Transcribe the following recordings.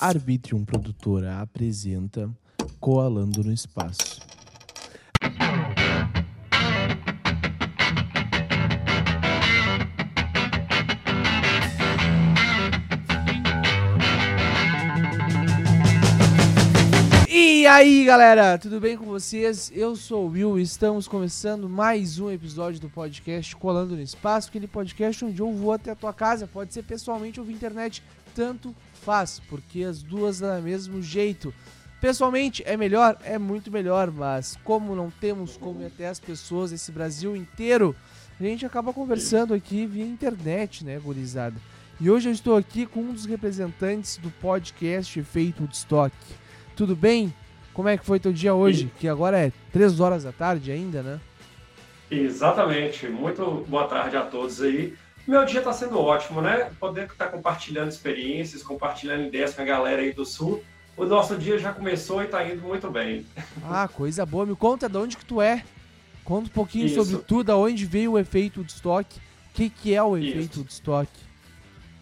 Arbitrium Produtora apresenta Coalando no Espaço. E aí, galera, tudo bem com vocês? Eu sou o Will e estamos começando mais um episódio do podcast Colando no Espaço, aquele podcast onde eu vou até a tua casa, pode ser pessoalmente ou via internet, tanto faz, porque as duas dão do mesmo jeito. Pessoalmente é melhor, é muito melhor, mas como não temos como ir até as pessoas, esse Brasil inteiro, a gente acaba conversando aqui via internet, né, gurizada? E hoje eu estou aqui com um dos representantes do podcast Efeito Woodstock. Tudo bem? Como é que foi teu dia hoje? Que agora é 3 horas da tarde ainda, né? Exatamente. Muito boa tarde a todos aí. Meu dia está sendo ótimo, né? Poder estar compartilhando experiências, compartilhando ideias com a galera aí do Sul. O nosso dia já começou e está indo muito bem. Ah, coisa boa. Me conta de onde que tu é. Conta um pouquinho Isso. sobre tudo, aonde veio o efeito Woodstock. O que, que é o efeito Isso. Woodstock?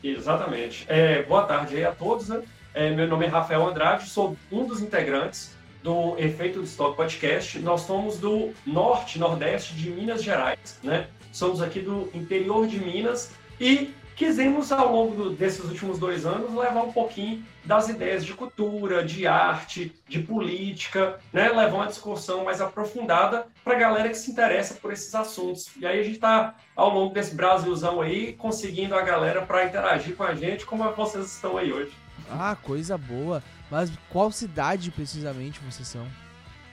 Exatamente. É, boa tarde aí a todos, né? É, meu nome é Rafael Andrade, sou um dos integrantes do Efeito do Stock Podcast. Nós somos do norte, nordeste de Minas Gerais, né? Somos aqui do interior de Minas e quisemos, ao longo do- desses últimos dois anos, levar um pouquinho das ideias de cultura, de arte, de política, né? Levar uma discussão mais aprofundada para a galera que se interessa por esses assuntos. E aí a gente está, ao longo desse Brasilzão aí, conseguindo a galera para interagir com a gente, como vocês estão aí hoje. Ah, coisa boa. Mas qual cidade precisamente vocês são?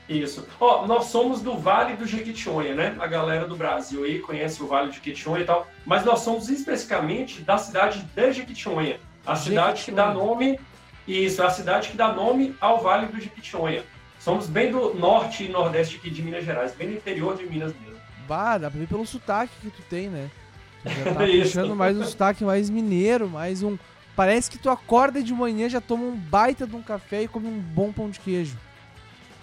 Isso. Ó, nós somos do Vale do Jequitinhonha, né? A galera do Brasil aí conhece o Vale do Jequitinhonha e tal, mas nós somos especificamente da cidade de Jequitinhonha, a cidade que dá nome isso, é a cidade que dá nome ao Vale do Jequitinhonha. Somos bem do norte e nordeste aqui de Minas Gerais, bem no interior de Minas mesmo. Bah, dá pra ver pelo sotaque que tu tem, né? Tu já tá Isso. puxando mais um sotaque mais mineiro, mais um. Parece que tu acorda de manhã, já toma um baita de um café e come um bom pão de queijo.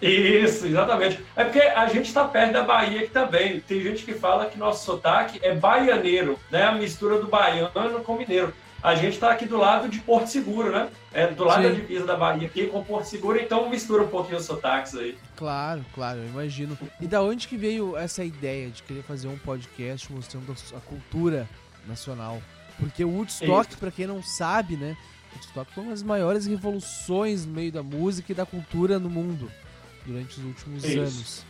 Isso, exatamente. É porque a gente está perto da Bahia aqui também. Tem gente que fala que nosso sotaque é baianeiro, né? A mistura do baiano com mineiro. A gente está aqui do lado de Porto Seguro, né? É do lado Sim. da divisa da Bahia aqui com Porto Seguro, então mistura um pouquinho os sotaques aí. Claro, claro, eu imagino. E da onde que veio essa ideia de querer fazer um podcast mostrando a, cultura nacional? Porque o Woodstock, pra quem não sabe, né? Woodstock foi uma das maiores revoluções no meio da música e da cultura no mundo durante os últimos Isso. anos.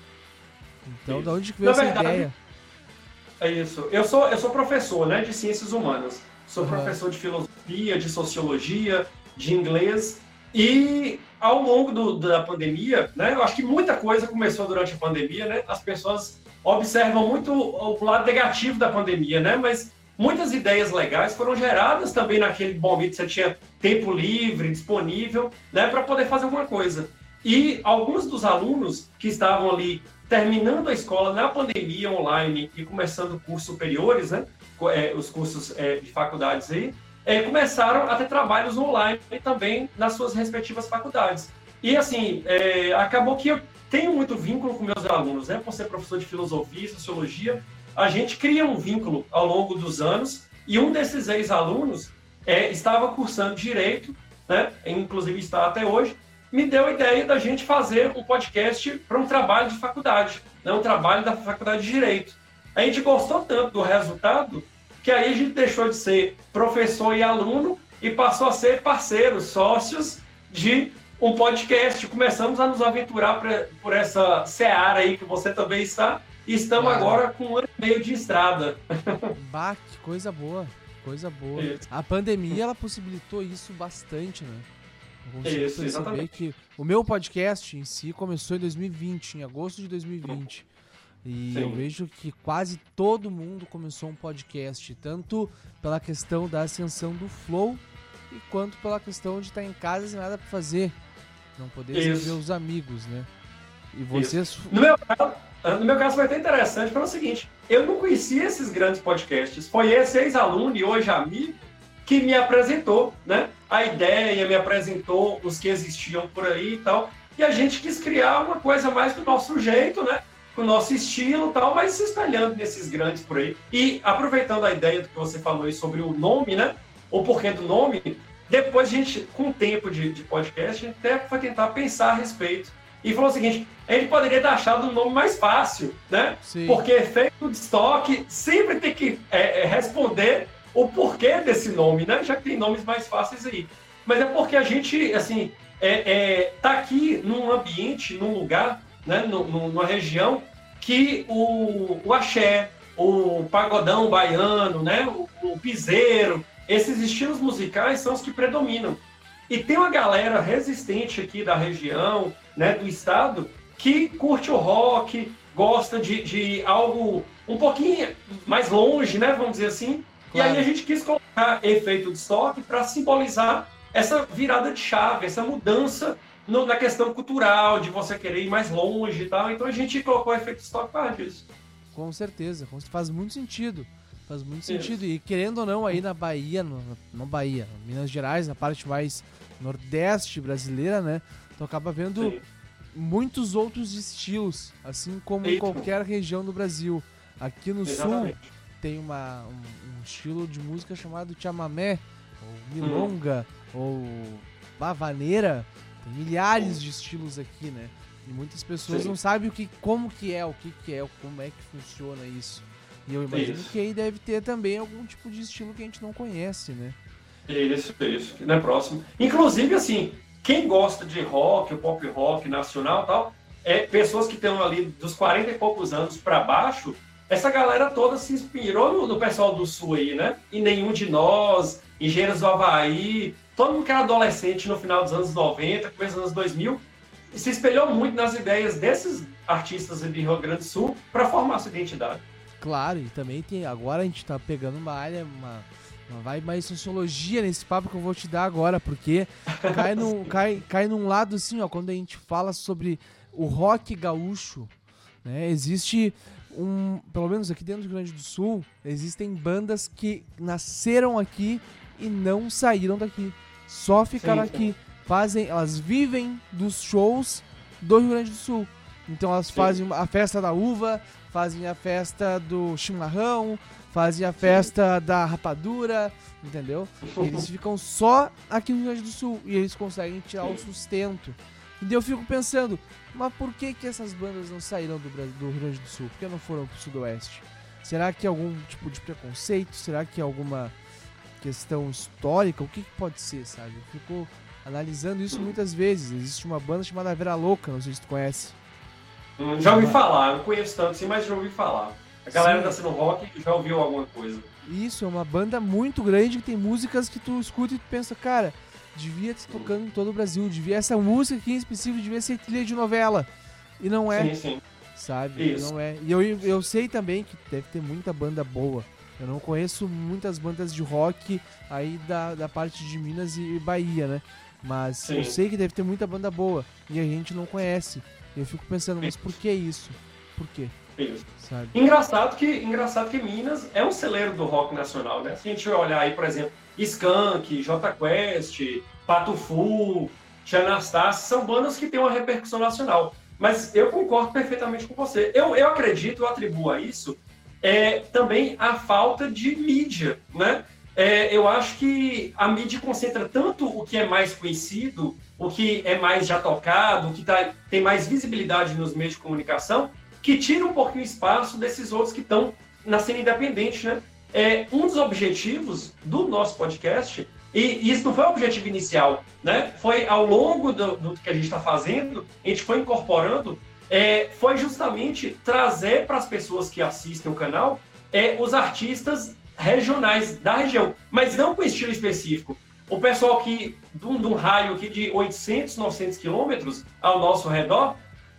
Então, Isso. da onde que veio Na essa verdade, ideia? É isso. Eu sou, eu sou professor, né, de ciências humanas. Sou Uhum. professor de filosofia, de sociologia, de inglês. E ao longo do- da pandemia, né, eu acho que muita coisa começou durante a pandemia, né? As pessoas observam muito o lado negativo da pandemia, né? Mas muitas ideias legais foram geradas também naquele momento que você tinha tempo livre, disponível, né, para poder fazer alguma coisa. E alguns dos alunos que estavam ali terminando a escola na pandemia online e começando cursos superiores, né, é, os cursos é, de faculdades aí, é, começaram a ter trabalhos online também nas suas respectivas faculdades. E assim, acabou que eu tenho muito vínculo com meus alunos, né, por ser professor de filosofia sociologia, a gente cria um vínculo ao longo dos anos e um desses ex-alunos estava cursando direito, né, inclusive está até hoje, me deu a ideia da gente fazer um podcast para um trabalho de faculdade, né, um trabalho da faculdade de Direito. A gente gostou tanto do resultado que aí a gente deixou de ser professor e aluno e passou a ser parceiros, sócios de um podcast. Começamos a nos aventurar por essa seara aí que você também está e estamos agora com um ano e meio de estrada. Bah, que coisa boa. Coisa boa. Isso. A pandemia, ela possibilitou isso bastante, né? Eu consigo Isso, exatamente. que o meu podcast em si começou em 2020, em agosto de 2020. E Sim. eu vejo que quase todo mundo começou um podcast, tanto pela questão da ascensão do flow, e quanto pela questão de estar em casa sem nada pra fazer. Não poder Isso. ver os amigos, né? E vocês. No meu, caso, no meu caso foi até interessante pelo seguinte, eu não conhecia esses grandes podcasts. Foi esse ex-aluno e hoje amigo que me apresentou, né? A ideia, me apresentou os que existiam por aí e tal. E a gente quis criar uma coisa mais do nosso jeito, né? Com o nosso estilo e tal, mas se espalhando nesses grandes por aí. E aproveitando a ideia do que você falou aí sobre o nome, né? O porquê do nome, depois a gente, com o tempo de, de podcast, a gente até foi tentar pensar a respeito. E falou o seguinte: a gente poderia ter achado um nome mais fácil, né? Sim. Porque efeito de estoque sempre tem que é, é, responder o porquê desse nome, né? Já que tem nomes mais fáceis aí. Mas é porque a gente, assim, é, é tá aqui num ambiente, num lugar, né? numa região que o, o axé, o pagodão baiano, né? O, o piseiro, esses estilos musicais são os que predominam. E tem uma galera resistente aqui da região, né, do estado, que curte o rock, gosta de, de algo um pouquinho mais longe, né, vamos dizer assim. Claro. E aí a gente quis colocar efeito de estoque para simbolizar essa virada de chave, essa mudança no, na questão cultural, de você querer ir mais longe e tal. Então a gente colocou efeito de estoque para disso. Com certeza, faz muito sentido. Faz muito Isso. sentido. E querendo ou não, aí na Bahia, no, não Bahia, Minas Gerais, na parte mais nordeste brasileira, né? Tu acaba vendo Sim. muitos outros estilos, assim como em qualquer região do Brasil. Aqui no Exatamente. sul tem uma, um, um, estilo de música chamado chamamé, ou milonga, hum. ou bavaneira. Tem milhares de estilos aqui, né? E muitas pessoas Sim. não sabem o que, como que é, o que, que é, como é que funciona isso. E eu imagino isso. que aí deve ter também algum tipo de estilo que a gente não conhece, né? Isso, isso, que não é próximo. Inclusive, assim, quem gosta de rock, o pop rock nacional tal, é pessoas que estão ali dos 40 e poucos anos para baixo, essa galera toda se inspirou no, no, pessoal do Sul aí, né? E nenhum de nós, Engenheiros do Havaí, todo mundo que era adolescente no final dos anos 90, começo dos anos 2000, e se espelhou muito nas ideias desses artistas do Rio Grande do Sul para formar sua identidade. Claro, e também tem. Agora a gente tá pegando uma área, uma, uma vai mais sociologia nesse papo que eu vou te dar agora, porque cai, no, cai, cai num lado assim, ó, quando a gente fala sobre o rock gaúcho, né? Existe um. Pelo menos aqui dentro do Rio Grande do Sul, existem bandas que nasceram aqui e não saíram daqui. Só ficaram sim, sim. aqui. Fazem. Elas vivem dos shows do Rio Grande do Sul. Então elas sim. fazem a festa da uva, fazem a festa do chimarrão, fazem a festa da rapadura, entendeu? Eles ficam só aqui no Rio Grande do Sul e eles conseguem tirar o sustento. E daí eu fico pensando, mas por que que essas bandas não saíram do, do Rio Grande do Sul? Por que não foram pro Sudoeste? Será que é algum tipo de preconceito? Será que é alguma questão histórica? O que, que pode ser, sabe? Eu fico analisando isso muitas vezes. Existe uma banda chamada Vera Louca, não sei se tu conhece. Hum, já ouvi falar, não conheço tanto assim, mas já ouvi falar. A galera Sim. da Sino Rock já ouviu alguma coisa. Isso, é uma banda muito grande que tem músicas que tu escuta e tu pensa, cara, devia estar tocando em todo o Brasil, devia essa música aqui em específico devia ser trilha de novela. E não é. Sim, sim. Sabe? Isso. Não é. E eu, eu sei também que deve ter muita banda boa. Eu não conheço muitas bandas de rock aí da, da parte de Minas e Bahia, né? Mas Sim. eu sei que deve ter muita banda boa e a gente não conhece. Eu fico pensando, mas por que isso? Por quê? Sabe? Engraçado que, engraçado que Minas é um celeiro do rock nacional, né? Se a gente olhar aí, por exemplo, Skank, J Quest, Pato Fu, Tia são bandas que têm uma repercussão nacional. Mas eu concordo perfeitamente com você. Eu, eu acredito, eu atribuo a isso é, também a falta de mídia, né? É, eu acho que a mídia concentra tanto o que é mais conhecido o que é mais já tocado, o que tá, tem mais visibilidade nos meios de comunicação, que tira um pouquinho espaço desses outros que estão na cena independente, né? É, um dos objetivos do nosso podcast, e isso não foi o objetivo inicial, né? Foi ao longo do, do que a gente está fazendo, a gente foi incorporando, é, foi justamente trazer para as pessoas que assistem o canal é, os artistas regionais da região, mas não com estilo específico. O pessoal que, de um raio aqui de 800, 900 quilômetros ao nosso redor,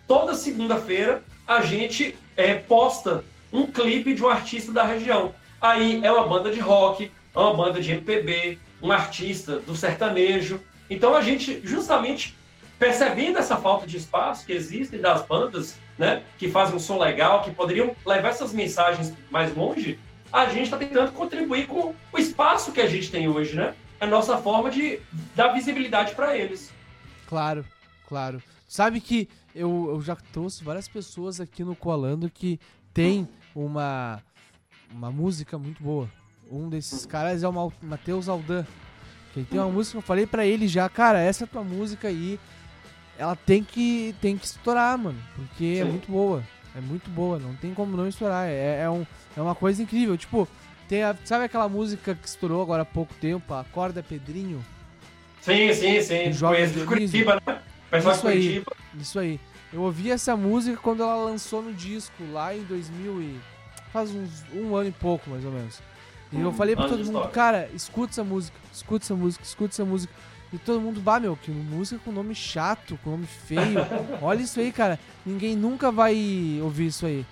toda segunda-feira a gente é, posta um clipe de um artista da região. Aí é uma banda de rock, é uma banda de MPB, um artista do sertanejo. Então a gente, justamente percebendo essa falta de espaço que existe das bandas, né, que fazem um som legal, que poderiam levar essas mensagens mais longe, a gente está tentando contribuir com o espaço que a gente tem hoje, né? a nossa forma de dar visibilidade para eles. Claro, claro. Sabe que eu, eu já trouxe várias pessoas aqui no Colando que tem uma, uma música muito boa. Um desses caras é o Matheus Aldan, música. E tem uma música que eu falei pra ele já, cara, essa tua música aí, ela tem que, tem que estourar, mano. Porque Sim. é muito boa. É muito boa, não tem como não estourar. É, é, um, é uma coisa incrível. Tipo, tem a, sabe aquela música que estourou agora há pouco tempo, a Corda Pedrinho? Sim, sim, sim. Jogos de Curitiba, né? Pessoal isso aí, isso aí. Eu ouvi essa música quando ela lançou no disco, lá em 2000 e... Faz uns, um ano e pouco, mais ou menos. E eu hum, falei pra todo mundo, cara, escuta essa música, escuta essa música, escuta essa música. E todo mundo, bah, meu, que música com nome chato, com nome feio. Olha isso aí, cara. Ninguém nunca vai ouvir isso aí.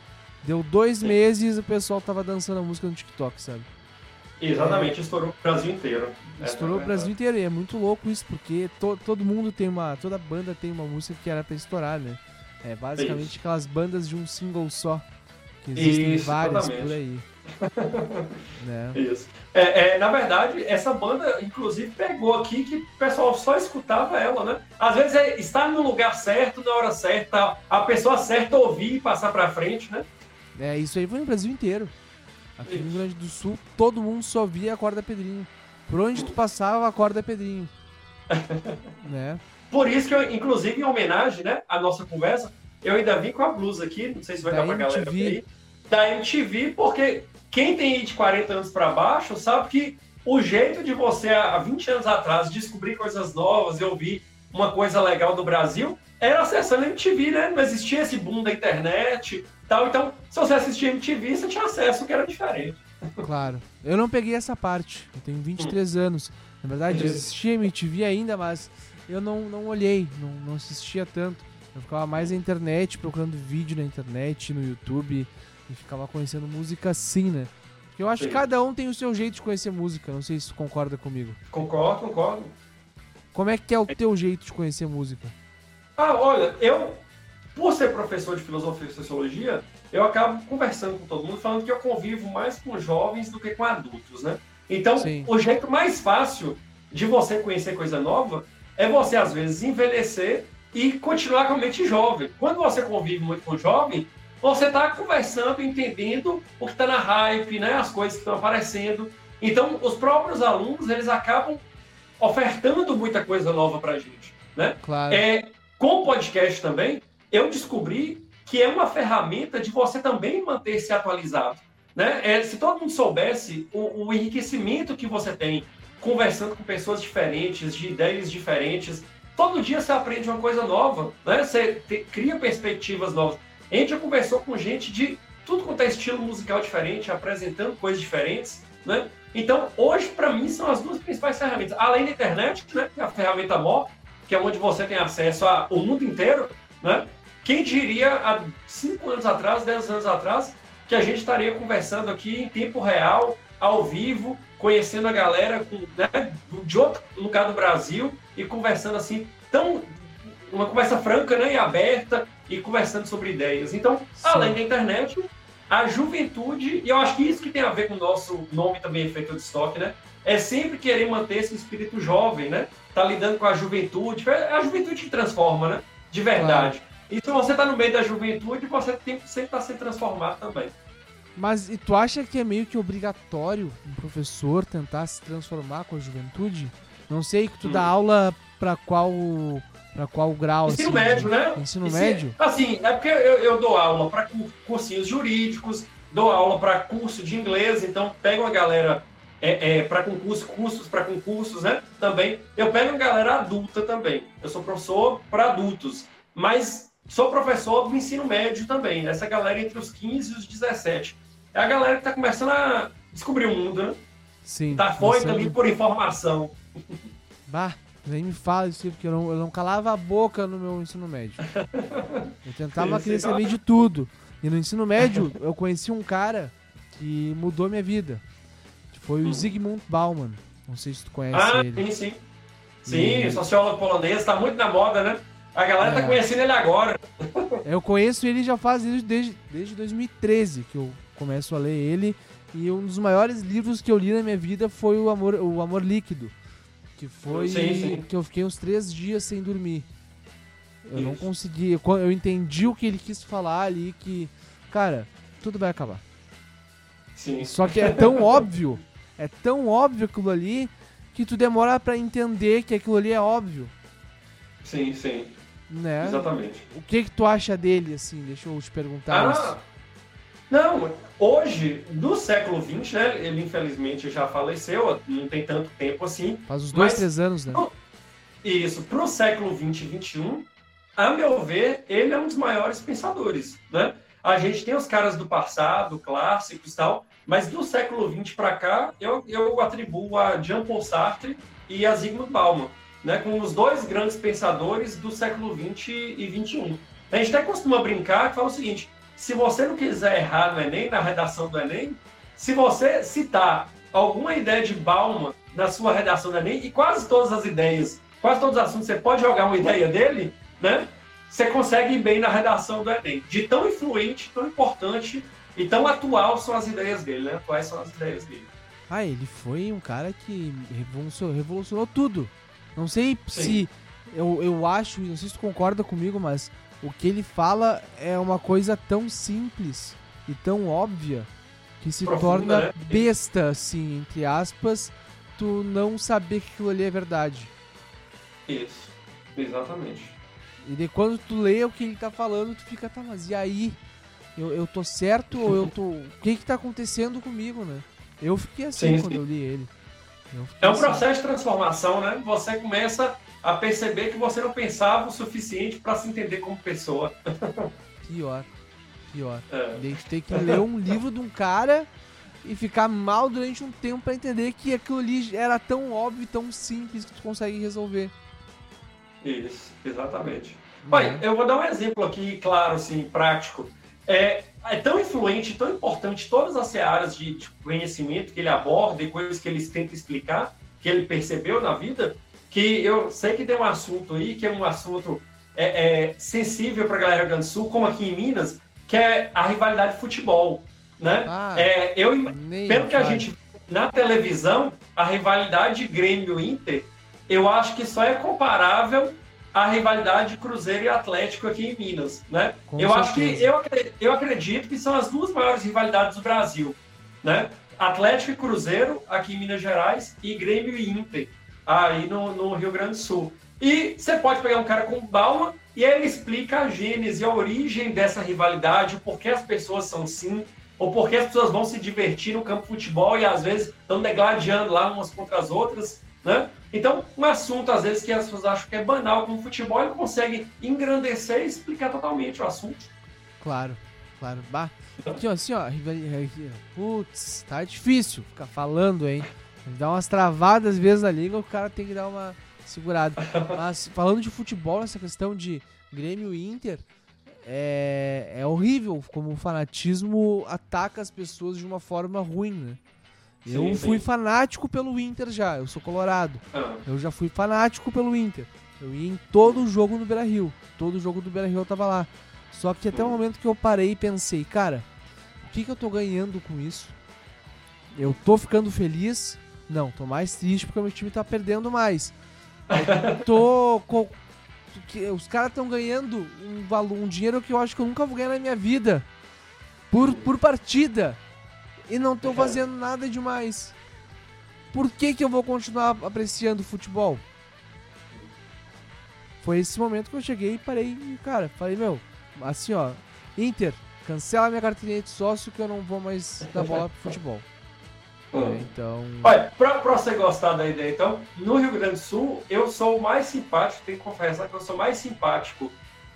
Deu dois meses e o pessoal tava dançando a música no TikTok, sabe? Exatamente, estourou o Brasil inteiro. Estourou é, o Brasil inteiro e é muito louco isso, porque to, todo mundo tem uma. Toda banda tem uma música que era pra estourar, né? É basicamente isso. aquelas bandas de um single só. Que existem isso, várias por aí. né? Isso. É, é, na verdade, essa banda, inclusive, pegou aqui que o pessoal só escutava ela, né? Às vezes é estar no lugar certo, na hora certa, a pessoa certa ouvir e passar pra frente, né? É, isso aí foi no Brasil inteiro. Aqui no Rio Grande do Sul, todo mundo só via a corda Pedrinho. Por onde tu passava, a corda Pedrinho. né? Por isso que eu, inclusive, em homenagem, né, à nossa conversa, eu ainda vim com a blusa aqui, não sei se vai da dar pra MTV. galera ver da MTV, porque quem tem de 40 anos para baixo sabe que o jeito de você, há 20 anos atrás, descobrir coisas novas e ouvir uma coisa legal do Brasil era acessando a MTV, né? Não existia esse boom da internet tal. Então, se você assistia MTV, você tinha acesso que era diferente. Claro. Eu não peguei essa parte. Eu tenho 23 hum. anos. Na verdade, existia MTV ainda, mas eu não, não olhei, não, não assistia tanto. Eu ficava mais na internet, procurando vídeo na internet, no YouTube, e ficava conhecendo música assim, né? Porque eu acho Sim. que cada um tem o seu jeito de conhecer música. Não sei se tu concorda comigo. Concordo, concordo. Como é que é o teu jeito de conhecer música? Ah, olha, eu, por ser professor de filosofia e sociologia, eu acabo conversando com todo mundo, falando que eu convivo mais com jovens do que com adultos, né? Então, Sim. o jeito mais fácil de você conhecer coisa nova é você, às vezes, envelhecer e continuar com a mente jovem. Quando você convive muito com jovem, você está conversando, entendendo o que está na hype, né? as coisas que estão aparecendo. Então, os próprios alunos, eles acabam ofertando muita coisa nova para a gente. Né? Claro. É, com o podcast também, eu descobri que é uma ferramenta de você também manter-se atualizado. Né? É, se todo mundo soubesse o, o, enriquecimento que você tem conversando com pessoas diferentes, de ideias diferentes, todo dia você aprende uma coisa nova, né? você te, cria perspectivas novas. A gente já conversou com gente de tudo quanto é estilo musical diferente, apresentando coisas diferentes, né? Então, hoje, para mim, são as duas principais ferramentas. Além da internet, né? Que é a ferramenta MOR, que é onde você tem acesso ao mundo inteiro, né? Quem diria há cinco anos atrás, dez anos atrás, que a gente estaria conversando aqui em tempo real, ao vivo, conhecendo a galera com, né, de outro lugar do Brasil e conversando assim, tão uma conversa franca né, e aberta e conversando sobre ideias. Então, Sim. além da internet, a juventude, e eu acho que isso que tem a ver com o nosso nome também, efeito de estoque, né? É sempre querer manter esse espírito jovem, né? Tá lidando com a juventude. É a juventude que transforma, né? De verdade. Claro. E se você tá no meio da juventude, você tem que sempre tá sendo transformado também. Mas e tu acha que é meio que obrigatório um professor tentar se transformar com a juventude? Não sei que tu hum. dá aula para qual para qual grau? Ensino assim, médio, né? Ensino médio? Assim, é porque eu, eu dou aula para cursinhos jurídicos, dou aula para curso de inglês, então pego uma galera é, é, para concurso, cursos para concursos, né? Também. Eu pego uma galera adulta também. Eu sou professor para adultos, mas sou professor do ensino médio também. Essa galera entre os 15 e os 17. É a galera que está começando a descobrir o mundo, né? Sim. Tá foita ali por informação. Bah, nem me fala isso, porque eu não, eu não calava a boca no meu ensino médio. Eu tentava querer saber de tudo. E no ensino médio, eu conheci um cara que mudou minha vida. Foi o hum. Zygmunt Bauman. Não sei se tu conhece ah, ele. Sim, sim. Sim, e... sociólogo polonês, tá muito na moda, né? A galera tá é. tá conhecendo ele agora. Eu conheço ele já faz desde, desde, desde 2013 que eu começo a ler ele. E um dos maiores livros que eu li na minha vida foi o Amor, o Amor Líquido. Que foi sim, sim. que eu fiquei uns três dias sem dormir. Eu Isso. não consegui. Eu, eu entendi o que ele quis falar ali, que, cara, tudo vai acabar. Sim. Só que é tão óbvio, é tão óbvio aquilo ali, que tu demora pra entender que aquilo ali é óbvio, Sim, sim. Né? Exatamente. O que que tu acha dele, assim? Deixa eu te perguntar Ah, isso. não, hoje, do século XX, né? Ele infelizmente já faleceu, não tem tanto tempo assim. Faz uns dois, mas- três anos, né? Isso, pro século XX e XXI, a meu ver, ele é um dos maiores pensadores, né? A gente tem os caras do passado, clássicos e tal, mas do século XX para cá, eu, eu atribuo a Jean-Paul Sartre e a Zygmunt Bauman, né? Como os dois grandes pensadores do século XX e XXI. A gente até costuma brincar que fala o seguinte, se você não quiser errar no Enem, na redação do Enem, se você citar alguma ideia de Bauman na sua redação do Enem, e quase todas as ideias, quase todos os assuntos, você pode jogar uma ideia dele, né? Você consegue ir bem na redação do Enem. De tão influente, tão importante e tão atual são as ideias dele, né? Quais são as ideias dele. Ah, ele foi um cara que revolucionou, revolucionou tudo. Não sei Sim. se eu, eu acho, não sei se tu concorda comigo, mas o que ele fala é uma coisa tão simples e tão óbvia que se Profunda, torna né? besta, assim, entre aspas, tu não saber que aquilo ali é verdade. Isso, exatamente. E daí quando tu lê o que ele tá falando, tu fica, tá, mas e aí? Eu, eu tô certo ou eu tô. O que que tá acontecendo comigo, né? Eu fiquei assim Sim, quando sim. eu li ele. É um processo de transformação, né? Você começa a perceber que você não pensava o suficiente para se entender como pessoa. Pior. Pior. É. Daí tu tem que ler um livro de um cara e ficar mal durante um tempo pra entender que aquilo ali era tão óbvio tão simples que tu consegue resolver. Isso, exatamente. né? Olha, eu vou dar um exemplo aqui, claro, assim, prático. É, é tão influente, tão importante todas as áreas de, de conhecimento que ele aborda e coisas que ele tenta explicar, que ele percebeu na vida, que eu sei que tem um assunto aí, que é um assunto é, é, sensível para a galera do Rio Grande do Sul, como aqui em Minas, que é a rivalidade de futebol, né? Ah, É, eu, pelo que a gente na televisão, a rivalidade Grêmio-Inter, eu acho que só é comparável à rivalidade Cruzeiro e Atlético aqui em Minas, né? Com eu acho que certeza. eu, eu acredito que são as duas maiores rivalidades do Brasil, né? Atlético e Cruzeiro aqui em Minas Gerais e Grêmio e Inter aí no, no Rio Grande do Sul. E você pode pegar um cara como Bauman e ele explica a gênese, a origem dessa rivalidade, o porquê as pessoas são assim, ou porque as pessoas vão se divertir no campo de futebol e às vezes estão degladiando lá umas contra as outras, né? Então, um assunto às vezes que as pessoas acham que é banal como futebol, ele consegue engrandecer e explicar totalmente o assunto. Claro, claro. Bah. Aqui, ó, assim, ó. Putz, tá difícil ficar falando, hein? Dá umas travadas às vezes na língua, o cara tem que dar uma segurada. Mas falando de futebol, essa questão de Grêmio e Inter, é, é horrível como o fanatismo ataca as pessoas de uma forma ruim, né? Eu Sim, fui sim. fanático pelo Inter já, eu sou colorado. Ah, Eu já fui fanático pelo Inter. Eu ia em todo jogo no Beira Rio. Todo jogo do Beira Rio eu tava lá. Só que até o momento que eu parei e pensei, cara, o que, que eu tô ganhando com isso? Eu tô ficando feliz? Não, tô mais triste porque o meu time tá perdendo mais. Eu tô. co- que Os caras estão ganhando um, valor, um dinheiro que eu acho que eu nunca vou ganhar na minha vida. Por, por partida. E não tô fazendo nada demais. Por que, que eu vou continuar apreciando futebol? Foi esse momento que eu cheguei e parei e, cara, falei, meu, assim, ó, Inter, cancela minha carteirinha de sócio que eu não vou mais dar bola pro futebol. ah. É, então, Olha, pra, pra você gostar da ideia, então, no Rio Grande do Sul, eu sou mais simpático, tenho que confessar que eu sou mais simpático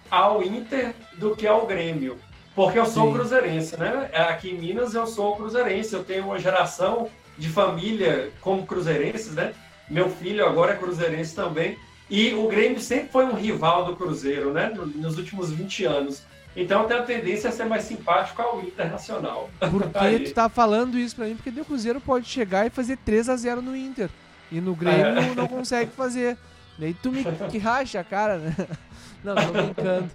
ao Inter do que ao Grêmio. Porque eu sou Sim. cruzeirense, né? Aqui em Minas eu sou cruzeirense, eu tenho uma geração de família como cruzeirenses, né? Meu filho agora é cruzeirense também. E o Grêmio sempre foi um rival do Cruzeiro, né? No- Nos últimos 20 anos. Então eu tenho a tendência a ser mais simpático ao Internacional. por que Aí. tu tá falando isso pra mim? Porque o Cruzeiro pode chegar e fazer 3 a 0 no Inter. E no Grêmio É. não consegue fazer. Daí tu me que racha a cara, né? Não, tô brincando.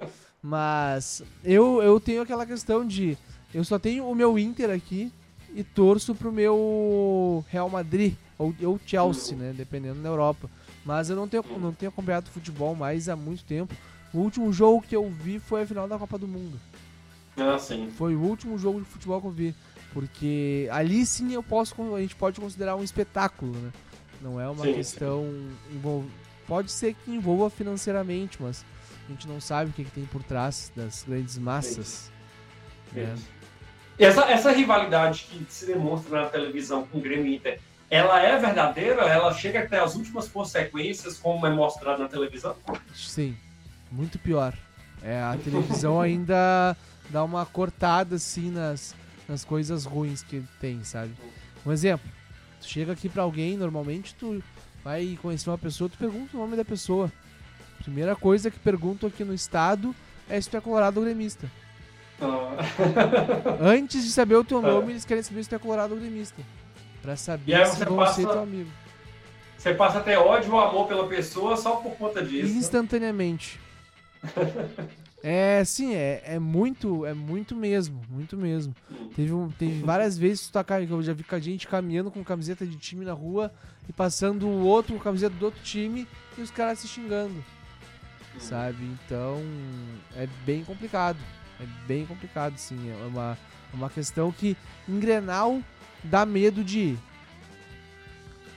Mas eu, eu tenho aquela questão de. Eu só tenho o meu Inter aqui e torço pro meu Real Madrid. Ou, ou Chelsea, né? Dependendo da Europa. Mas eu não tenho, não tenho acompanhado futebol mais há muito tempo. O último jogo que eu vi foi a final da Copa do Mundo. Ah, sim. Foi o último jogo de futebol que eu vi. Porque ali sim eu posso, a gente pode considerar um espetáculo, né? Não é uma Sim, questão. envol- Pode ser que envolva financeiramente, mas a gente não sabe o que, que tem por trás das grandes massas. né? Isso. E Essa, essa rivalidade que se demonstra na televisão com o Grêmio Inter, ela é verdadeira? Ela chega até as últimas consequências, como é mostrado na televisão? Sim, muito pior. É, a televisão ainda dá uma cortada assim nas, nas coisas ruins que tem, sabe? Um exemplo, tu chega aqui pra alguém, normalmente tu vai conhecer uma pessoa, tu pergunta o nome da pessoa. Primeira coisa que perguntam aqui no estado é se tu é colorado ou gremista. Ah, Antes de saber o teu É. nome, eles querem saber se tu é colorado ou gremista. Pra saber aí se vão passa- ser teu amigo. Você passa até ódio ou amor pela pessoa só por conta disso. Instantaneamente. É, sim, é, é muito, é muito mesmo, muito mesmo. Teve, um, teve várias vezes que tu tá, eu já vi com a gente caminhando com camiseta de time na rua e passando o outro com camiseta do outro time e os caras se xingando, sabe? Então, é bem complicado. É bem complicado, sim. É uma, é uma questão que em Grenal dá medo de ir.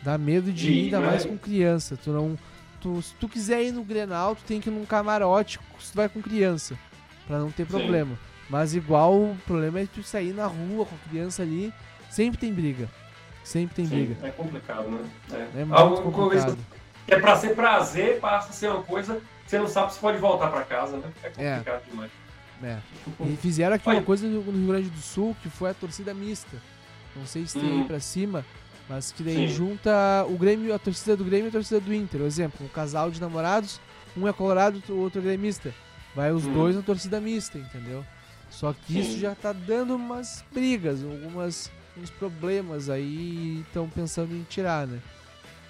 Dá medo de ir, ainda mais com criança. Tu não, tu, se tu quiser ir no Grenal, tu tem que ir num camarote se tu vai com criança, pra não ter Sim. problema. Mas igual o problema é tu sair na rua com a criança ali, sempre tem briga. Sempre tem Sim, briga. é complicado, né? É muito Alguma complicado. É pra ser prazer, passa a ser uma coisa você não sabe se pode voltar pra casa, né? É complicado demais. É. E fizeram aqui Olha. uma coisa no Rio Grande do Sul que foi a torcida mista. Não sei se tem aí Hum. pra cima, mas que daí Sim. junta o Grêmio, a torcida do Grêmio e a torcida do Inter. Por exemplo, um casal de namorados, um é colorado, o outro é gremista. Vai os Hum. dois na torcida mista, entendeu? Só que isso Sim. já tá dando umas brigas, algumas uns problemas aí estão pensando em tirar, né?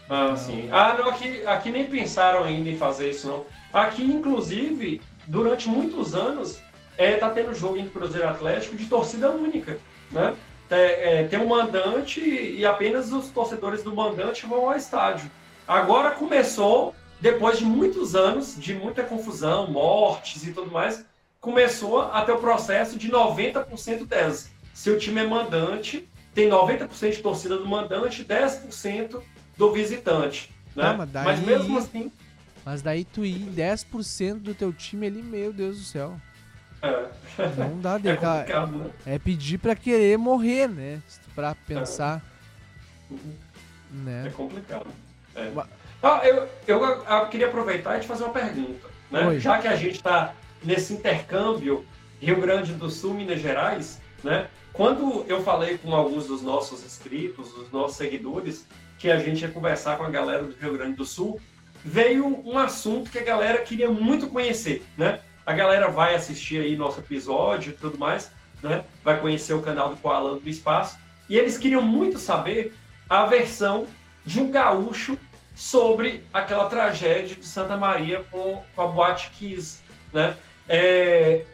Ah, sim. Ah, não, aqui, aqui nem pensaram ainda em fazer isso, não. Aqui, inclusive, durante muitos anos, é, tá tendo jogo em Cruzeiro Atlético de torcida única, né? É, é, tem um mandante e apenas os torcedores do mandante vão ao estádio. Agora começou, depois de muitos anos, de muita confusão, mortes e tudo mais, começou a ter o processo de 90% dessas. Se o time é mandante, tem 90% de torcida do mandante, 10% do visitante. Né? Tá, mas daí- mas mesmo assim, Mas daí tu ir 10% do teu time ali, meu Deus do céu. é, Não dá, é de, cara. né? É pedir pra querer morrer, né? Pra pensar, Uhum. É né? complicado. É. Ah, eu, eu, eu queria aproveitar e te fazer uma pergunta. Né? Oi. Já que a gente está nesse intercâmbio Rio Grande do Sul, Minas Gerais, né? quando eu falei com alguns dos nossos inscritos, dos nossos seguidores, que a gente ia conversar com a galera do Rio Grande do Sul, veio um assunto que a galera queria muito conhecer. Né? A galera vai assistir aí nosso episódio e tudo mais, né? vai conhecer o canal do Koalando do Espaço, e eles queriam muito saber a versão de um gaúcho sobre aquela tragédia de Santa Maria com, com a Boate Kiss, né? É,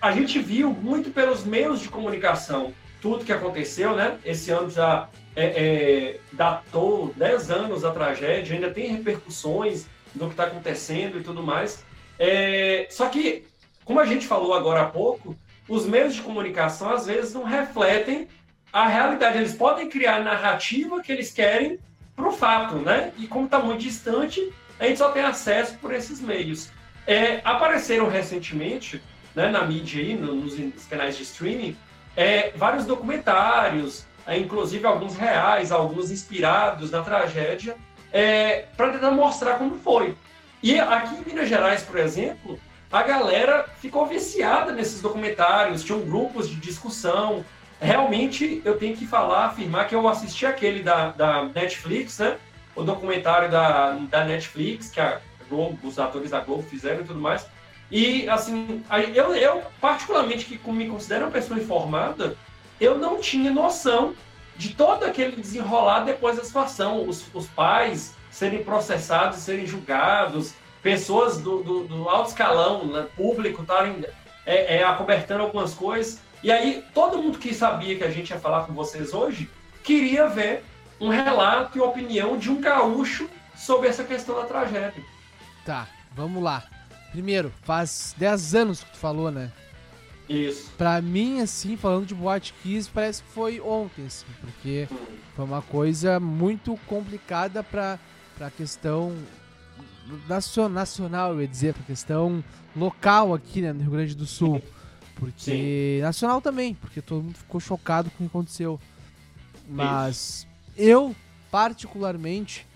a gente viu muito pelos meios de comunicação tudo que aconteceu, né? Esse ano já é, é, datou 10 anos a tragédia, ainda tem repercussões do que está acontecendo e tudo mais. É, só que, como a gente falou agora há pouco, os meios de comunicação às vezes não refletem a realidade. Eles podem criar a narrativa que eles querem para o fato, né? E como está muito distante, a gente só tem acesso por esses meios. É, apareceram recentemente, né, na mídia aí, no- nos, nos canais de streaming, é, vários documentários, inclusive alguns reais, alguns inspirados na tragédia, para tentar mostrar como foi. E aqui em Minas Gerais, por exemplo, a galera ficou viciada nesses documentários, tinham grupos de discussão. Realmente, eu tenho que falar, afirmar que eu assisti aquele da, da Netflix, né? O documentário da, da Netflix, que a Globo, os atores da Globo fizeram e tudo mais. E, assim, eu, eu particularmente, que me considero uma pessoa informada, eu não tinha noção de todo aquele desenrolar depois da situação. Os, os pais serem processados, serem julgados, pessoas do, do, do alto escalão, né, público, estarem é, é, acobertando algumas coisas. E aí, todo mundo que sabia que a gente ia falar com vocês hoje, queria ver um relato e opinião de um gaúcho sobre essa questão da tragédia. Tá, vamos lá. Primeiro, faz 10 anos que tu falou, né? Isso. Pra mim, assim, falando de Boate Kiss, parece que foi ontem, assim, porque foi uma coisa muito complicada pra, pra questão nacio- nacional, eu ia dizer, pra questão local aqui, né, no Rio Grande do Sul. Porque. Nacional também, porque todo mundo ficou chocado com o que aconteceu. Mas eu, particularmente,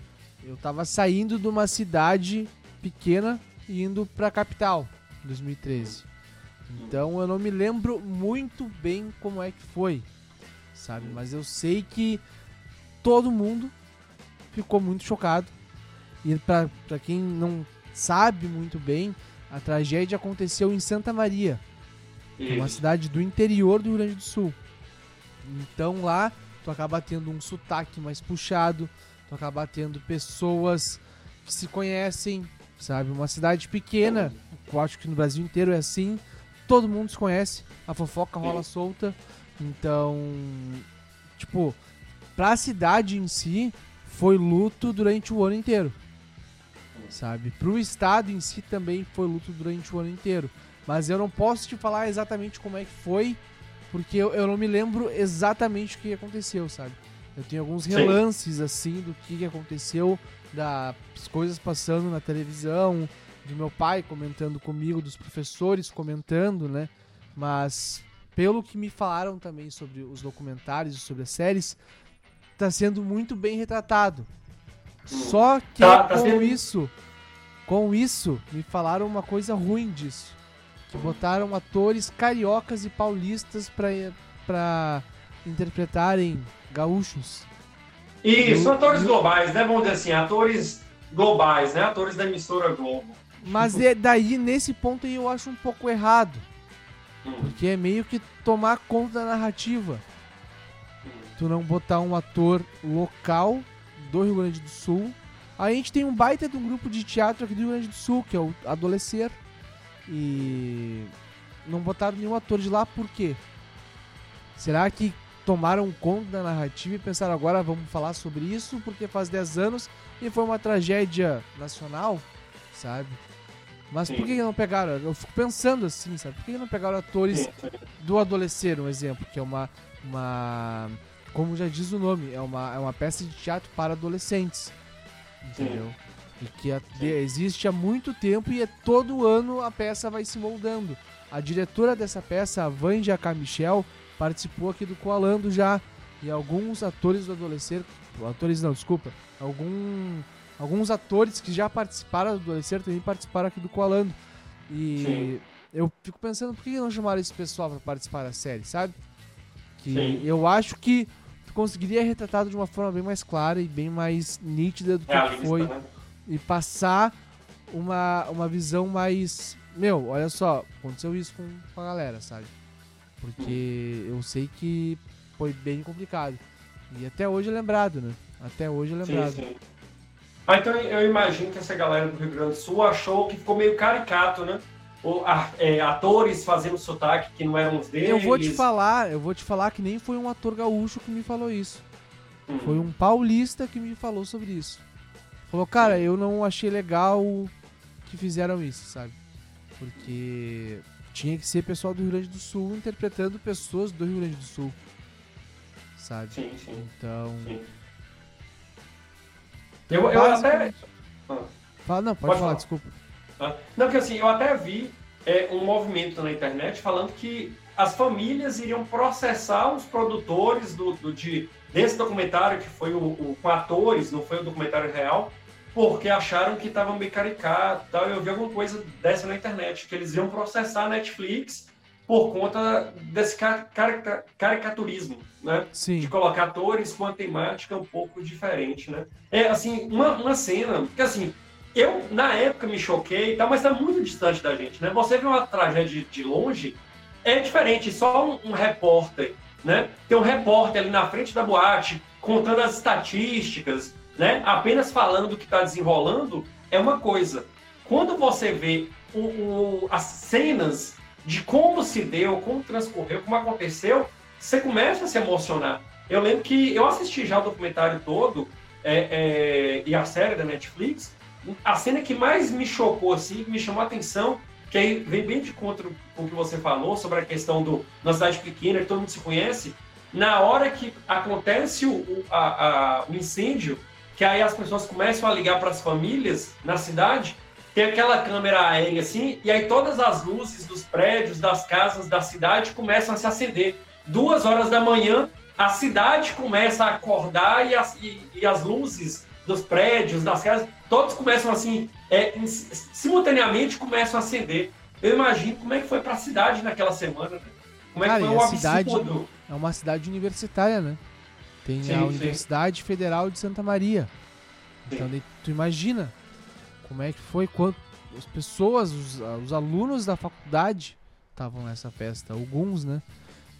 eu tava saindo de uma cidade pequena e indo pra capital em 2013. Então eu não me lembro muito bem como é que foi, sabe? Mas eu sei que todo mundo ficou muito chocado. E pra quem não sabe muito bem, a tragédia aconteceu em Santa Maria, uma cidade do interior do Rio Grande do Sul. Então lá tu acaba tendo um sotaque mais puxado, tu acaba tendo pessoas que se conhecem, sabe? Uma cidade pequena, eu acho que no Brasil inteiro é assim, todo mundo se conhece, a fofoca rola solta. Então, tipo, pra cidade em si, foi luto durante o ano inteiro. Sabe? Pro estado em si também foi luto durante o ano inteiro. Mas eu não posso te falar exatamente como é que foi, porque eu, eu não me lembro exatamente o que aconteceu, sabe? Eu tenho alguns Sim. relances, assim, do que aconteceu, das coisas passando na televisão, do meu pai comentando comigo, dos professores comentando, né? Mas, pelo que me falaram também sobre os documentários e sobre as séries, tá sendo muito bem retratado. Só que Tá- tá com sendo- isso, com isso, me falaram uma coisa ruim disso. Que botaram atores cariocas e paulistas pra, pra interpretarem gaúchos. Isso, atores globais, né? Vamos dizer assim, atores globais, né? Atores da emissora Globo. Mas é daí, nesse ponto aí, eu acho um pouco errado. Hum, Porque é meio que tomar conta da narrativa. hum. Tu não botar um ator local do Rio Grande do Sul. A gente tem um baita de um grupo de teatro aqui do Rio Grande do Sul, que é o Adolescer. E não botaram nenhum ator de lá, por quê? Será que tomaram conta da narrativa e pensaram agora vamos falar sobre isso porque faz 10 anos e foi uma tragédia nacional, sabe? Mas por Sim. que não pegaram? Eu fico pensando assim, sabe? Por que não pegaram atores Sim, sim. do Adolescer, um exemplo, que é uma, uma como já diz o nome, é uma, é uma peça de teatro para adolescentes, entendeu? E que a- de- existe há muito tempo e é todo ano a peça vai se moldando. A diretora dessa peça, a Vanja K. Michel, participou aqui do Coalando já, e alguns atores do Adolescer, atores não, desculpa, algum, alguns atores que já participaram do Adolescer também participaram aqui do Coalando. E Sim. eu fico pensando por que não chamaram esse pessoal pra participar da série, sabe? Que Sim. eu acho que tu conseguiria retratado de uma forma bem mais clara e bem mais nítida do que Realista, foi né? e passar uma, uma visão mais. Meu, olha só, aconteceu isso com, com a galera, sabe? Porque eu sei que foi bem complicado. E até hoje é lembrado, né? Até hoje é Sim, lembrado. sim. Ah, então eu imagino que essa galera do Rio Grande do Sul achou que ficou meio caricato, né? O, a- é, atores fazendo sotaque que não eram os deles. Eu vou te falar, eu vou te falar que nem foi um ator gaúcho que me falou isso. Hum. Foi um paulista que me falou sobre isso. Falou, cara, eu não achei legal que fizeram isso, sabe? Porque tinha que ser pessoal do Rio Grande do Sul interpretando pessoas do Rio Grande do Sul. Sabe? Sim, sim. Então. sim. Eu, eu até. Ah. Fala, não, pode, Pode falar, falar. desculpa. Tá? Não, porque assim, eu até vi é, um movimento na internet falando que as famílias iriam processar os produtores do, do- de, desse documentário, que foi o, o- com atores, não foi o documentário real, porque acharam que estava meio caricato e tal. Eu vi alguma coisa dessa na internet, que eles iam processar a Netflix por conta desse ca- carica- caricaturismo, né? de Sim. colocar atores com uma temática um pouco diferente, né? É, assim, uma, uma cena, porque assim, eu na época me choquei e tal, mas tá muito distante da gente, né? Você vê uma tragédia de longe, é diferente, só um, um repórter, né? Tem um repórter ali na frente da boate, contando as estatísticas, né? Apenas falando o que está desenrolando, é uma coisa. Quando você vê o- o- as cenas de como se deu, como transcorreu, como aconteceu, você começa a se emocionar. Eu lembro que eu assisti já o documentário todo é, é, e a série da Netflix. A cena que mais me chocou, assim, me chamou a atenção, que aí vem bem de contra com o que você falou sobre a questão do na cidade pequena, que todo mundo se conhece, na hora que acontece o, a, a, o incêndio, que aí as pessoas começam a ligar para as famílias na cidade, tem aquela câmera aérea assim, e aí todas as luzes dos prédios, das casas da cidade começam a se acender. Duas horas da manhã, a cidade começa a acordar e as, e, e as luzes dos prédios, das casas, todos começam assim, é, simultaneamente começam a acender. Eu imagino como é que foi para a cidade naquela semana, né? Como é Cara, que foi o absurdo. cidade é uma cidade universitária, né? Tem sim, a Universidade sim. Federal de Santa Maria. Então, daí, tu imagina como é que foi quando as pessoas, os, os alunos da faculdade estavam nessa festa, alguns, né?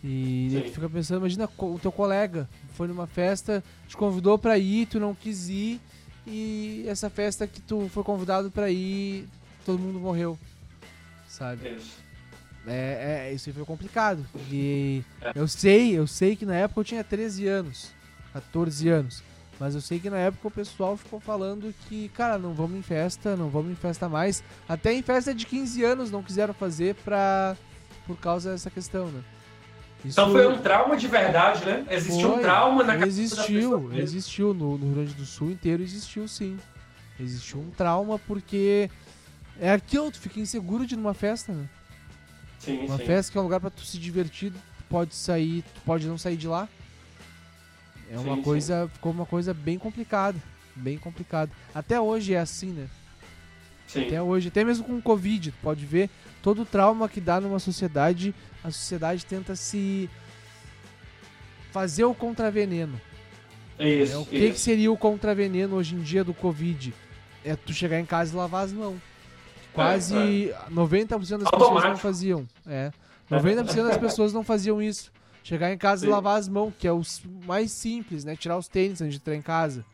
E Sim. fica pensando, imagina o teu colega foi numa festa, te convidou para ir, tu não quis ir, e essa festa que tu foi convidado para ir, todo mundo morreu. Sabe? Isso. É, é, isso foi complicado. E é. eu sei, eu sei que na época eu tinha 13 anos, 14 anos. Mas eu sei que na época o pessoal ficou falando que, cara, não vamos em festa, não vamos em festa mais. Até em festa de 15 anos não quiseram fazer pra, por causa dessa questão, né? Isso... Então foi um trauma de verdade, né? Existiu foi, um trauma na Existiu, existiu. No, no Rio Grande do Sul inteiro existiu sim. Existiu um trauma porque é aquilo, tu fica inseguro de ir numa festa, né? Sim, uma sim. festa que é um lugar para tu se divertir, tu pode sair, tu pode não sair de lá. É uma sim, coisa, sim. ficou uma coisa bem complicada, bem complicada. Até hoje é assim, né? Sim. Até hoje, até mesmo com o Covid, pode ver todo o trauma que dá numa sociedade, a sociedade tenta se fazer o contraveneno. Isso, é, o que, que, seria o contraveneno hoje em dia do Covid? É tu chegar em casa e lavar as mãos. Quase é, é. 90% das Automático. pessoas não faziam. É. 90% das pessoas não faziam isso. Chegar em casa Sim. e lavar as mãos, que é o mais simples, né? Tirar os tênis antes de entrar em casa.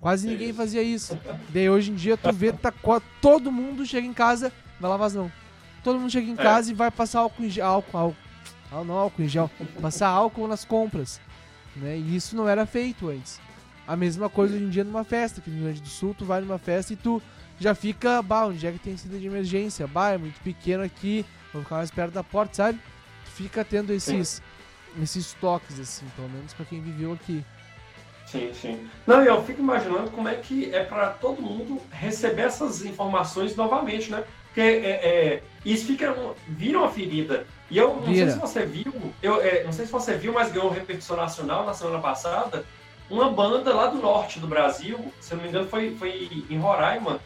Quase ninguém fazia isso. Daí hoje em dia tu vê, tá, todo mundo chega em casa, vai lavar as mãos. Todo mundo chega em é. casa e vai passar álcool em gel. Álcool, álcool. Ah, não álcool em gel. Passar álcool nas compras. Né? E isso não era feito antes. A mesma coisa hoje em dia numa festa, que no Rio Grande do Sul tu vai numa festa e tu já fica, bah, onde é que tem saída de emergência? Bah, é muito pequeno aqui, vou ficar mais perto da porta, sabe? Tu fica tendo esses esses toques, assim, pelo menos para quem viveu aqui. Sim, sim. Não, eu fico imaginando como é que é para todo mundo receber essas informações novamente, né? Porque é, é, isso fica, vira uma ferida. E eu não vira. sei se você viu, eu é, não sei se você viu, mas ganhou repercussão nacional na semana passada, uma banda lá do norte do Brasil, se eu não me engano foi, foi em Roraima,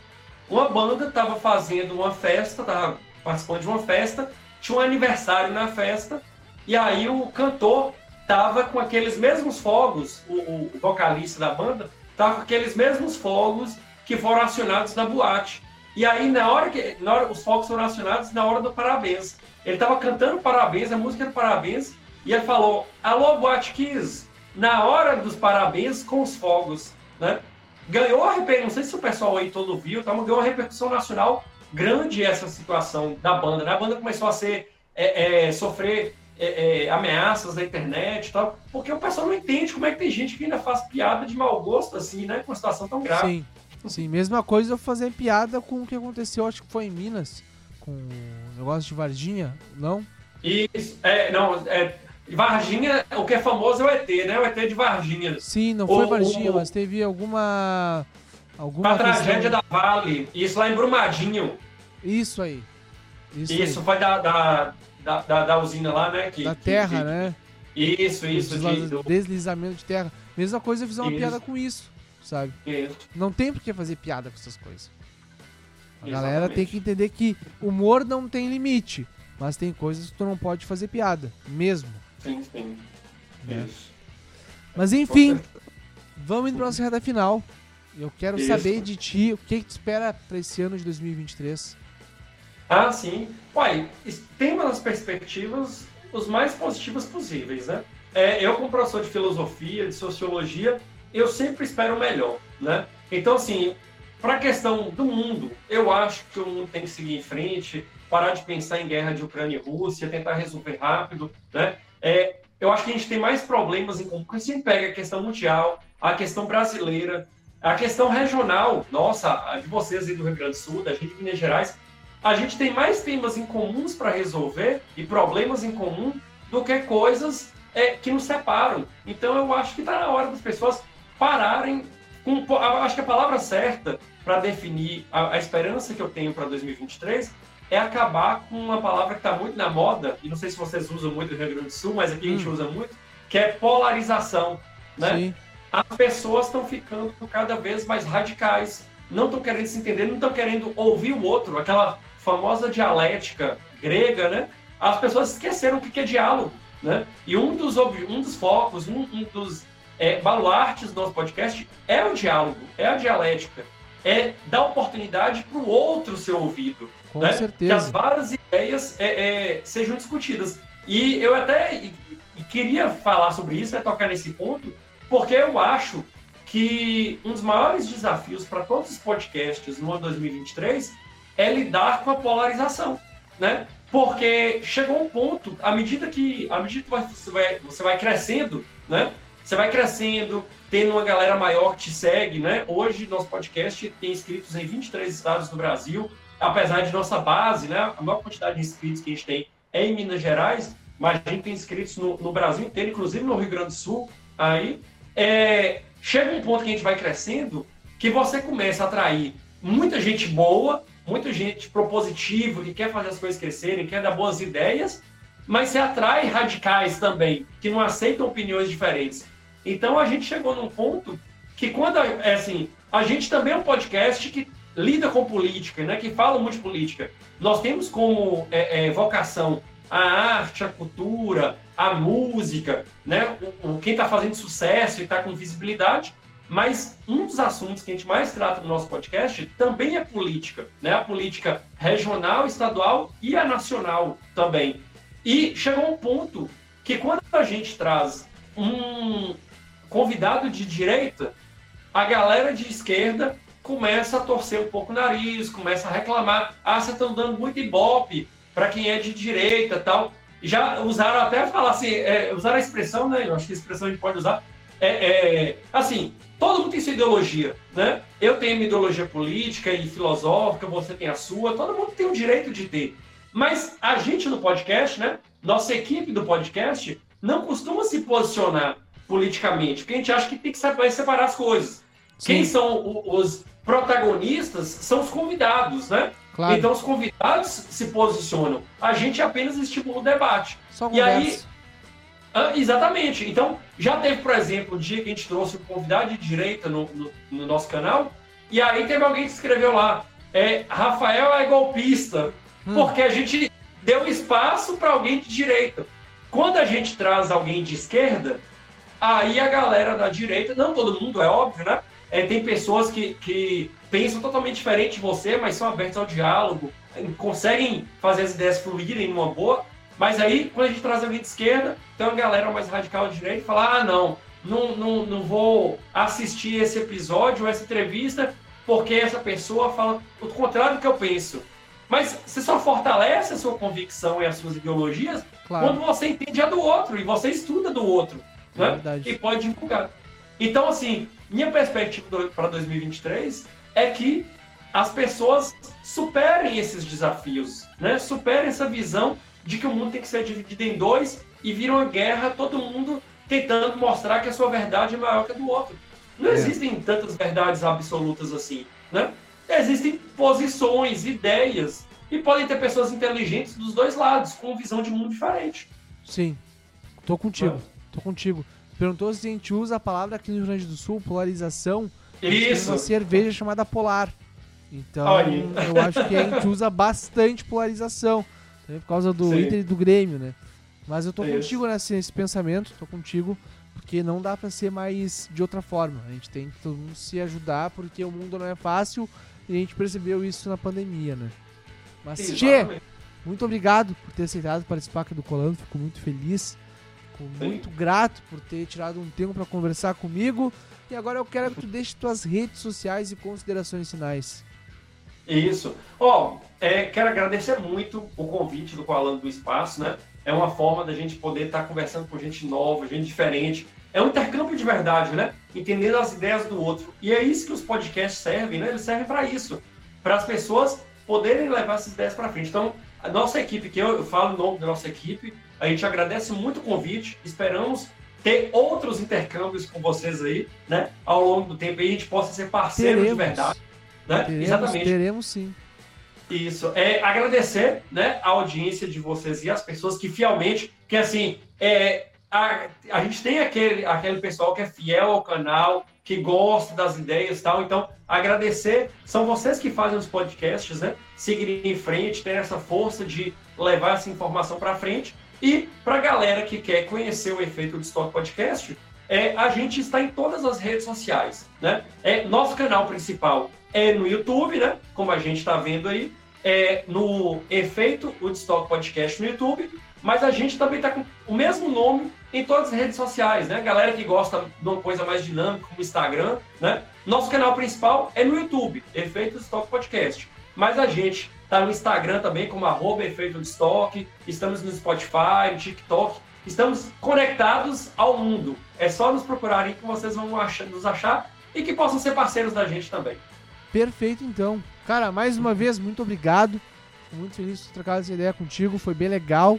uma banda estava fazendo uma festa, estava participando de uma festa, tinha um aniversário na festa, e aí o cantor tava com aqueles mesmos fogos, o, o vocalista da banda tava com aqueles mesmos fogos que foram acionados na boate. E aí, na hora que na hora, os fogos foram acionados na hora do parabéns. Ele tava cantando parabéns, a música era parabéns, e ele falou: Alô, Boate Kiss, na hora dos parabéns com os fogos, né? Ganhou a repercussão, não sei se o pessoal aí todo viu, tá, ganhou uma repercussão nacional grande essa situação da banda, né? A banda começou a ser, é, é, sofrer é, é, ameaças na internet e tal, porque o pessoal não entende como é que tem gente que ainda faz piada de mau gosto, assim, né? Com uma situação tão grave. Sim, sim. Mesma coisa eu fazer piada com o que aconteceu, acho que foi em Minas, com o negócio de Varginha, não? Isso, é, não, é, Varginha, o que é famoso é o ET, né? O ET de Varginha. Sim, não foi o, Varginha, o, mas teve alguma. alguma a tragédia da Vale, isso lá em Brumadinho. Isso aí. Isso, isso foi da, da, da, da, da, usina lá, né? Que, da terra, que, né? Isso, isso. De. Deslizamento de terra. Mesma coisa eu fiz uma isso. piada com isso, sabe? Isso. Não tem por que fazer piada com essas coisas. A Exatamente. galera tem que entender que humor não tem limite, mas tem coisas que tu não pode fazer piada, mesmo. Sim, sim. É. Isso. Mas enfim, vamos indo pra nossa reta final. Eu quero Isso. saber de ti o que, que tu espera para esse ano de 2023. Ah, sim. Olha, tem umas perspectivas os mais positivas possíveis, né? É, eu, como professor de filosofia, de sociologia, eu sempre espero o melhor, né? Então, assim, para a questão do mundo, eu acho que o mundo tem que seguir em frente, parar de pensar em guerra de Ucrânia e Rússia, tentar resolver rápido, né? É, eu acho que a gente tem mais problemas em comum, porque se pega a questão mundial, a questão brasileira, a questão regional, nossa, a de vocês aí do Rio Grande do Sul, da gente de Minas Gerais, a gente tem mais temas em comuns para resolver e problemas em comum do que coisas é, que nos separam. Então eu acho que está na hora das pessoas pararem com. Acho que a palavra certa para definir a, a, esperança que eu tenho para 2023 é acabar com uma palavra que está muito na moda, e não sei se vocês usam muito no Rio Grande do Sul, mas aqui hum. a gente hum. usa muito, que é polarização. Né? Sim. As pessoas estão ficando cada vez mais radicais, não estão querendo se entender, não estão querendo ouvir o outro, aquela famosa dialética grega, né? As pessoas esqueceram o que é diálogo, né? E um dos, um dos focos, um, um dos é, baluartes do nosso podcast é o diálogo, é a dialética, é dar oportunidade para o outro ser ouvido. Com né? certeza. Que as várias ideias é, é, sejam discutidas. E eu até queria falar sobre isso, é tocar nesse ponto, porque eu acho que um dos maiores desafios para todos os podcasts no ano 2023 é lidar com a polarização, né? Porque chegou um ponto, à medida que, à medida que você vai, você vai crescendo, né? Você vai crescendo, tendo uma galera maior que te segue, né? Hoje, nosso podcast tem inscritos em 23 estados do Brasil, apesar de nossa base, né? A maior quantidade de inscritos que a gente tem é em Minas Gerais, mas a gente tem inscritos no, no Brasil inteiro, inclusive no Rio Grande do Sul. Aí, é, chega um ponto que a gente vai crescendo que você começa a atrair muita gente boa, muita gente propositiva, que quer fazer as coisas crescerem, quer dar boas ideias, mas se atrai radicais também, que não aceitam opiniões diferentes. Então a gente chegou num ponto que quando é assim, a gente também é um podcast que lida com política, né, que fala muito de política. Nós temos como é, é, vocação a arte, a cultura, a música, né, o, o quem está fazendo sucesso e está com visibilidade. Mas um dos assuntos que a gente mais trata no nosso podcast também é política, né? A política regional, estadual e a nacional também. E chegou um ponto que quando a gente traz um convidado de direita, a galera de esquerda começa a torcer um pouco o nariz, começa a reclamar. Ah, vocês estão dando muito ibope para quem é de direita tal. Já usaram até falar assim, é, usaram a expressão, né? Eu acho que a expressão a gente pode usar. É, é, assim, todo mundo tem sua ideologia, né? Eu tenho minha ideologia política e filosófica, você tem a sua, todo mundo tem o direito de ter. Mas a gente no podcast, né? Nossa equipe do podcast não costuma se posicionar politicamente, porque a gente acha que tem que separar as coisas. Sim. Quem são os protagonistas são os convidados, né? Claro. Então os convidados se posicionam. A gente apenas estimula o debate. Só e aí ah, exatamente. Então, já teve, por exemplo, o dia que a gente trouxe um convidado de direita no, no, no nosso canal, e aí teve alguém que escreveu lá: é, Rafael é golpista, hum. porque a gente deu espaço para alguém de direita. Quando a gente traz alguém de esquerda, aí a galera da direita, não todo mundo, é óbvio, né? É, tem pessoas que, que pensam totalmente diferente de você, mas são abertas ao diálogo, conseguem fazer as ideias fluírem numa boa. Mas aí, quando a gente traz alguém de esquerda, tem uma galera mais radical de direita e fala: ah, não, não, não, não vou assistir esse episódio, essa entrevista, porque essa pessoa fala o contrário do que eu penso. Mas você só fortalece a sua convicção e as suas ideologias claro. quando você entende a do outro e você estuda do outro. É né? E pode divulgar. Então, assim, minha perspectiva para 2023 é que as pessoas superem esses desafios, né? superem essa visão de que o mundo tem que ser dividido em dois e vira uma guerra, todo mundo tentando mostrar que a sua verdade é maior que a do outro. Não é. existem tantas verdades absolutas assim, né? Existem posições, ideias, e podem ter pessoas inteligentes dos dois lados, com visão de mundo diferente. Sim, tô contigo, tô contigo. Perguntou se a gente usa a palavra aqui no Rio Grande do Sul, polarização. Isso. Uma cerveja chamada Polar. Então, eu acho que a gente usa bastante polarização. Por causa do Sim. Inter e do Grêmio, né? Mas eu tô é contigo nesse, nesse, pensamento, tô contigo, porque não dá para ser mais de outra forma. A gente tem que todo mundo se ajudar, porque o mundo não é fácil e a gente percebeu isso na pandemia, né? Mas, Tchê, muito obrigado por ter aceitado participar aqui do Colando, fico muito feliz, fico muito grato por ter tirado um tempo para conversar comigo. E agora eu quero que tu deixe tuas redes sociais e considerações finais. Isso. Ó, oh, é, quero agradecer muito o convite do Coalando do Espaço, né? É uma forma da gente poder estar tá conversando com gente nova, gente diferente. É um intercâmbio de verdade, né? Entendendo as ideias do outro. E é isso que os podcasts servem, né? Eles servem para isso. Para as pessoas poderem levar essas ideias para frente. Então, a nossa equipe, que eu, eu falo em nome da nossa equipe, a gente agradece muito o convite, esperamos ter outros intercâmbios com vocês aí, né, ao longo do tempo, e a gente possa ser parceiro Teremos. de verdade. Né? Teremos, Exatamente. teremos sim. Isso. É agradecer, né, a audiência de vocês e as pessoas que fielmente, que assim, é, a, a gente tem aquele, aquele pessoal que é fiel ao canal, que gosta das ideias e tal. Então, agradecer. São vocês que fazem os podcasts, né? Seguirem em frente, ter essa força de levar essa informação para frente. E para a galera que quer conhecer o efeito do Stock Podcast, é, a gente está em todas as redes sociais, né? É, nosso canal principal é no YouTube, né? Como a gente está vendo aí, é no Efeito Woodstock Podcast no YouTube, mas a gente também está com o mesmo nome em todas as redes sociais, né? Galera que gosta de uma coisa mais dinâmica, como Instagram, né? Nosso canal principal é no YouTube, Efeito Woodstock Podcast. Mas a gente está no Instagram também, como arroba Efeito Woodstock, estamos no Spotify, no TikTok, estamos conectados ao mundo. É só nos procurarem que vocês vão achar, nos achar e que possam ser parceiros da gente também. Perfeito, então. Cara, mais uma vez, muito obrigado. Tô muito feliz de ter trocado essa ideia contigo, foi bem legal.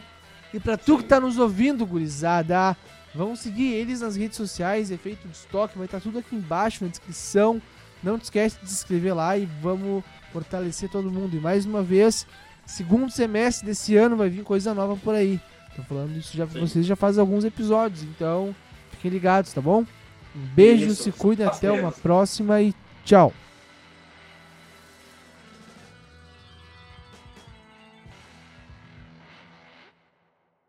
E pra tu que tá nos ouvindo, gurizada, vamos seguir eles nas redes sociais, Efeito de Estoque, vai estar tudo aqui embaixo na descrição. Não te esquece de se inscrever lá e vamos fortalecer todo mundo. E mais uma vez, segundo semestre desse ano vai vir coisa nova por aí. Tô falando isso já pra vocês já faz alguns episódios, então fiquem ligados, tá bom? Um beijo, Isso, se cuidem, até uma próxima e tchau.